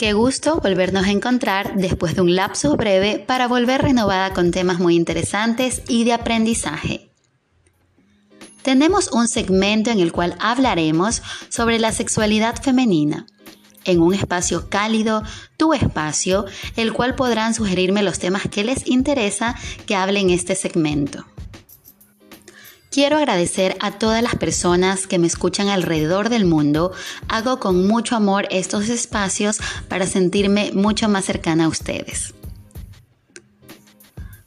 Qué gusto volvernos a encontrar después de un lapso breve para volver renovada con temas muy interesantes y de aprendizaje. Tenemos un segmento en el cual hablaremos sobre la sexualidad femenina. En un espacio cálido, tu espacio, el cual podrán sugerirme los temas que les interesa que hable en este segmento. Quiero agradecer a todas las personas que me escuchan alrededor del mundo. Hago con mucho amor estos espacios para sentirme mucho más cercana a ustedes.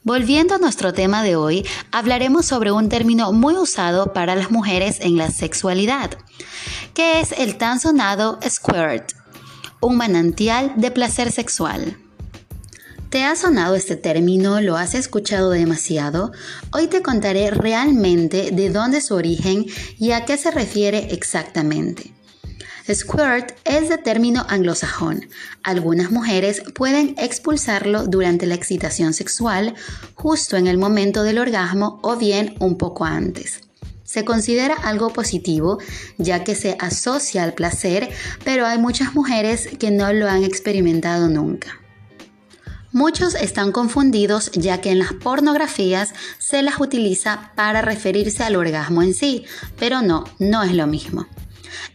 Volviendo a nuestro tema de hoy, hablaremos sobre un término muy usado para las mujeres en la sexualidad, que es el tan sonado squirt, un manantial de placer sexual. ¿Te ha sonado este término? ¿Lo has escuchado demasiado? Hoy te contaré realmente de dónde es su origen y a qué se refiere exactamente. Squirt es de término anglosajón. Algunas mujeres pueden expulsarlo durante la excitación sexual, justo en el momento del orgasmo o bien un poco antes. Se considera algo positivo ya que se asocia al placer, pero hay muchas mujeres que no lo han experimentado nunca. Muchos están confundidos ya que en las pornografías se las utiliza para referirse al orgasmo en sí, pero no, no es lo mismo.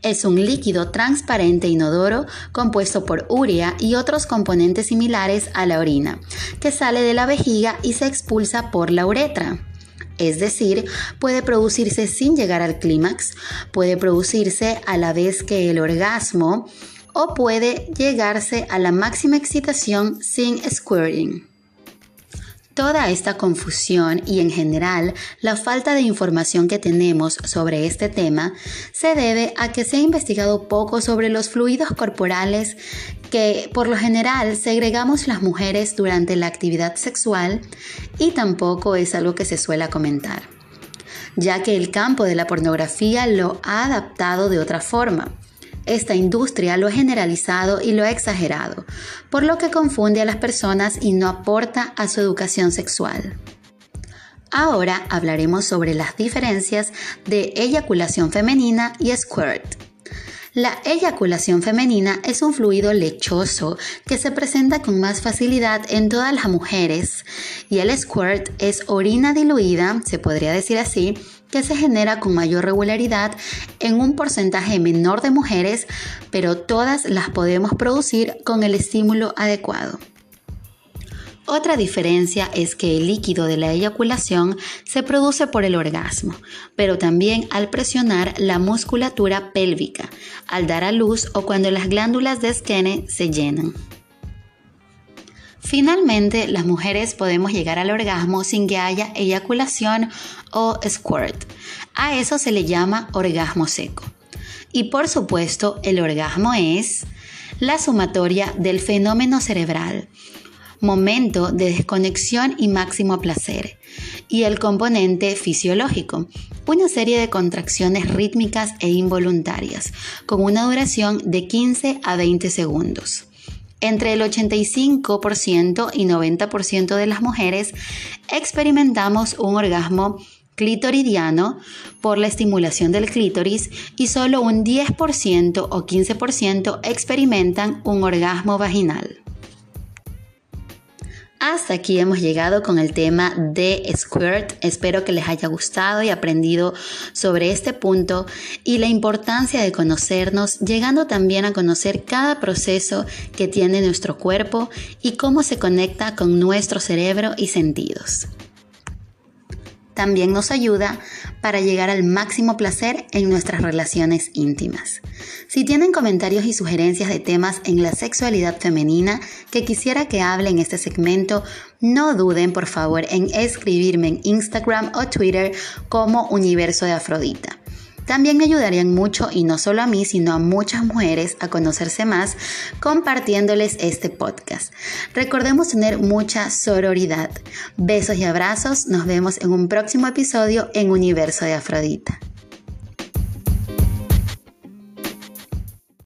Es un líquido transparente inodoro compuesto por urea y otros componentes similares a la orina, que sale de la vejiga y se expulsa por la uretra. Es decir, puede producirse sin llegar al clímax, puede producirse a la vez que el orgasmo, o puede llegarse a la máxima excitación sin squirting. Toda esta confusión y en general la falta de información que tenemos sobre este tema se debe a que se ha investigado poco sobre los fluidos corporales que por lo general segregamos las mujeres durante la actividad sexual y tampoco es algo que se suele comentar, ya que el campo de la pornografía lo ha adaptado de otra forma. Esta industria lo ha generalizado y lo ha exagerado, por lo que confunde a las personas y no aporta a su educación sexual. Ahora hablaremos sobre las diferencias de eyaculación femenina y squirt. La eyaculación femenina es un fluido lechoso que se presenta con más facilidad en todas las mujeres y el squirt es orina diluida, se podría decir así, que se genera con mayor regularidad en un porcentaje menor de mujeres, pero todas las podemos producir con el estímulo adecuado. Otra diferencia es que el líquido de la eyaculación se produce por el orgasmo, pero también al presionar la musculatura pélvica, al dar a luz o cuando las glándulas de Skene se llenan. Finalmente, las mujeres podemos llegar al orgasmo sin que haya eyaculación o squirt. A eso se le llama orgasmo seco. Y por supuesto, el orgasmo es la sumatoria del fenómeno cerebral, momento de desconexión y máximo placer, y el componente fisiológico, una serie de contracciones rítmicas e involuntarias, con una duración de 15 a 20 segundos. Entre el 85% y 90% de las mujeres experimentamos un orgasmo clitoridiano por la estimulación del clítoris y solo un 10% o 15% experimentan un orgasmo vaginal. Hasta aquí hemos llegado con el tema de Squirt. Espero que les haya gustado y aprendido sobre este punto y la importancia de conocernos, llegando también a conocer cada proceso que tiene nuestro cuerpo y cómo se conecta con nuestro cerebro y sentidos también nos ayuda para llegar al máximo placer en nuestras relaciones íntimas. Si tienen comentarios y sugerencias de temas en la sexualidad femenina que quisiera que hable en este segmento, no duden por favor en escribirme en Instagram o Twitter como Universo de Afrodita. También me ayudarían mucho, y no solo a mí, sino a muchas mujeres a conocerse más compartiéndoles este podcast. Recordemos tener mucha sororidad. Besos y abrazos. Nos vemos en un próximo episodio en Universo de Afrodita.